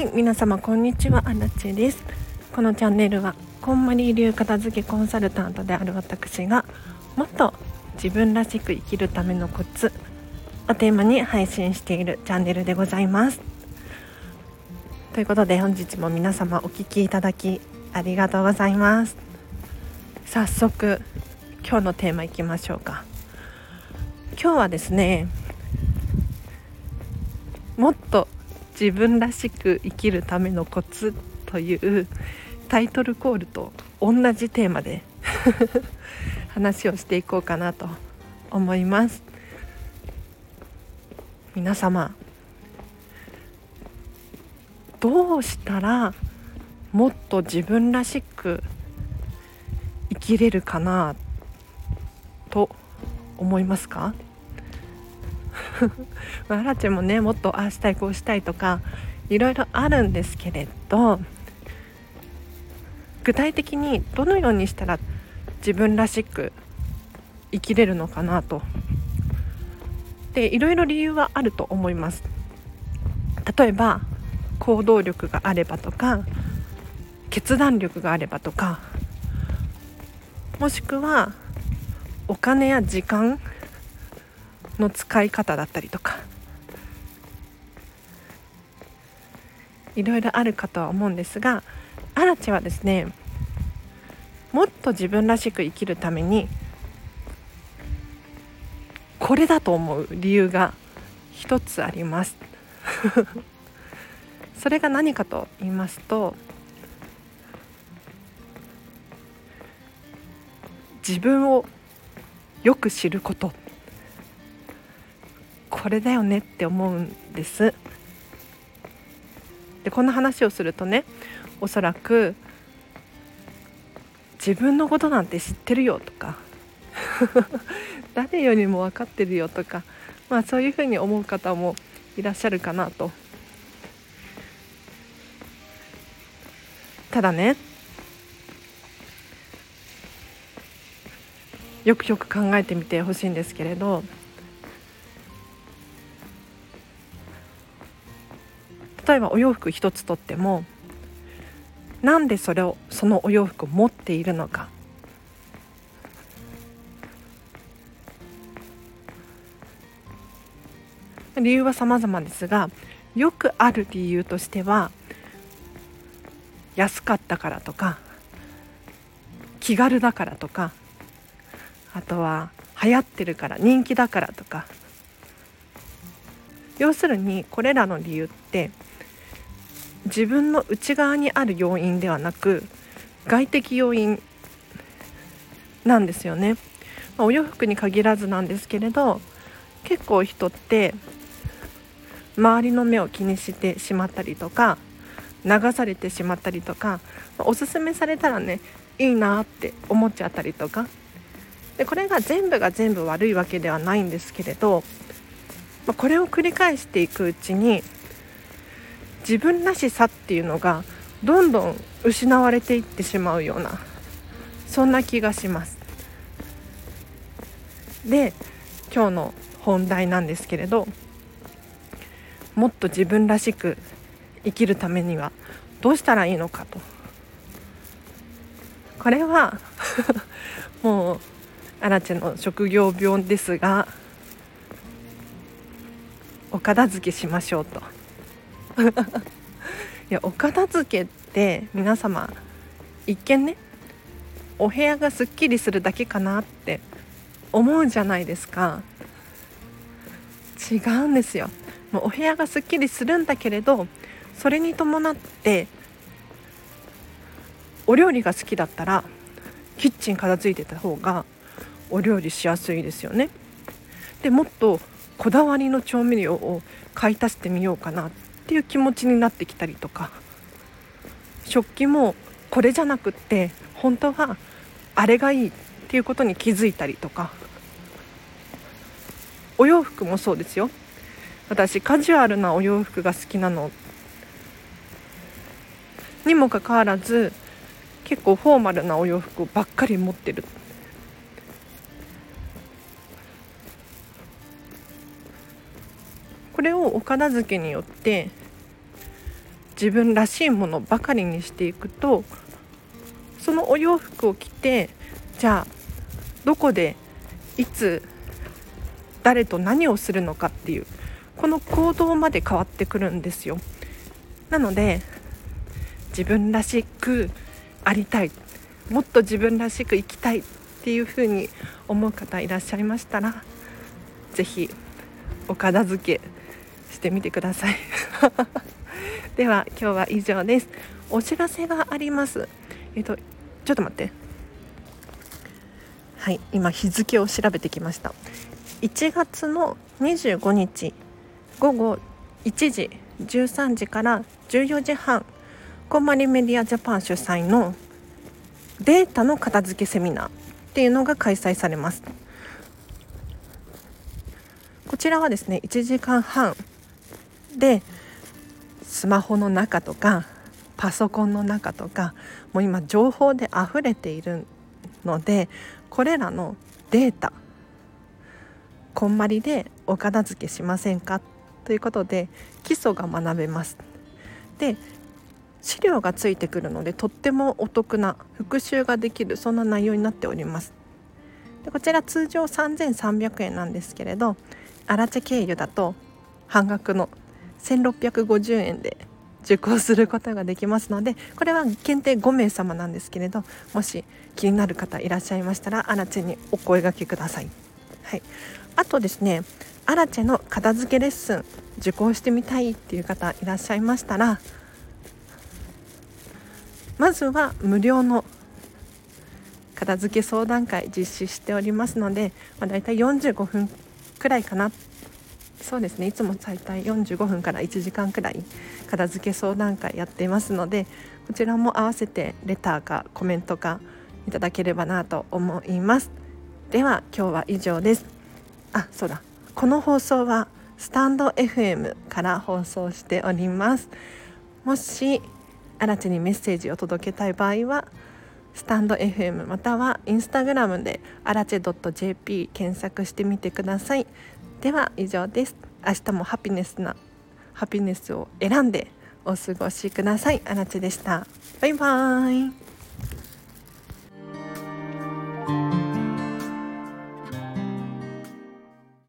はい皆様こんにちはアラチェです。このチャンネルはこんまり流片付けコンサルタントである私がもっと自分らしく生きるためのコツをテーマに配信しているチャンネルでございます。ということで本日も皆様お聴きいただきありがとうございます。早速今日のテーマいきましょうか。今日はですねもっと自分らしく生きるためのコツというタイトルコールと同じテーマで 話をしていこうかなと思います。皆様どうしたらもっと自分らしく生きれるかなと思いますか？まあ、アラチェもねもっとああしたいこうしたいとかいろいろあるんですけれど具体的にどのようにしたら自分らしく生きれるのかなと。でいろいろ理由はあると思います。例えば行動力があればとか決断力があればとかもしくはお金や時間の使い方だったりとか。いろいろあるかとは思うんですがアラチはですねもっと自分らしく生きるためにこれだと思う理由が一つあります。それが何かと言いますと自分をよく知ること。これだよねって思うんです。でこんな話をするとねおそらく自分のことなんて知ってるよとか 誰よりも分かってるよとかまあそういうふうに思う方もいらっしゃるかなと。ただねよくよく考えてみてほしいんですけれど例えばお洋服一つとってもなんでそれをそのお洋服を持っているのか。理由は様々ですがよくある理由としては安かったからとか気軽だからとかあとは流行ってるから人気だからとか。要するにこれらの理由って自分の内側にある要因ではなく外的要因なんですよね、まあ、お洋服に限らずなんですけれど結構人って周りの目を気にしてしまったりとか流されてしまったりとかおすすめされたらねいいなって思っちゃったりとか。でこれが全部が全部悪いわけではないんですけれどまこれを繰り返していくうちに自分らしさっていうのがどんどん失われていってしまうようなそんな気がします。で今日の本題なんですけれどもっと自分らしく生きるためにはどうしたらいいのかと。これは もうアラチェの職業病ですがお片付けしましょうと。いやお片付けって皆様一見ねお部屋がすっきりするだけかなって思うじゃないですか。違うんですよ。もうお部屋がすっきりするんだけれどそれに伴ってお料理が好きだったらキッチン片付いてた方がお料理しやすいですよね。でもっとこだわりの調味料を買い足してみようかなっていう気持ちになってきたりとか食器もこれじゃなくって本当はあれがいいっていうことに気づいたりとかお洋服もそうですよ。私カジュアルなお洋服が好きなの。にもかかわらず結構フォーマルなお洋服ばっかり持ってる。これをお片付けによって自分らしいものばかりにしていくとそのお洋服を着てじゃあどこでいつ誰と何をするのかっていうこの行動まで変わってくるんですよ。なので自分らしくありたいもっと自分らしく生きたいっていうふうに思う方いらっしゃいましたら是非お片付けしてみてください。では今日は以上です。お知らせがあります。えっとちょっと待って。はい今日付を調べてきました。1月の25日午後1時13時から14時半こんまりメディアジャパン主催のデータの片付けセミナーっていうのが開催されます。こちらはですね1時間半でスマホの中とかパソコンの中とかもう今情報で溢れているのでこれらのデータこんまりでお片付けしませんか？ということで基礎が学べます。で資料がついてくるのでとってもお得な復習ができるそんな内容になっております。でこちら通常3300円なんですけれどアラチェ経由だと半額の1650円で受講することができますのでこれは限定5名様なんですけれどもし気になる方いらっしゃいましたらアラチェにお声がけください。はい、あとですねアラチェの片付けレッスン受講してみたいっていう方いらっしゃいましたらまずは無料の片付け相談会実施しておりますので、まあ、大体45分くらいかなそうですね。いつも最大45分から1時間くらい片付け相談会やっていますのでこちらも合わせてレターかコメントかいただければなと思います。では今日は以上です。あそうだ。この放送はスタンド FM から放送しております。もし新地にメッセージを届けたい場合はスタンド FM またはインスタグラムでアラチェ .jp 検索してみてください。では以上です。明日もハピネスなハピネスを選んでお過ごしください。アラチェでした。バイバーイ。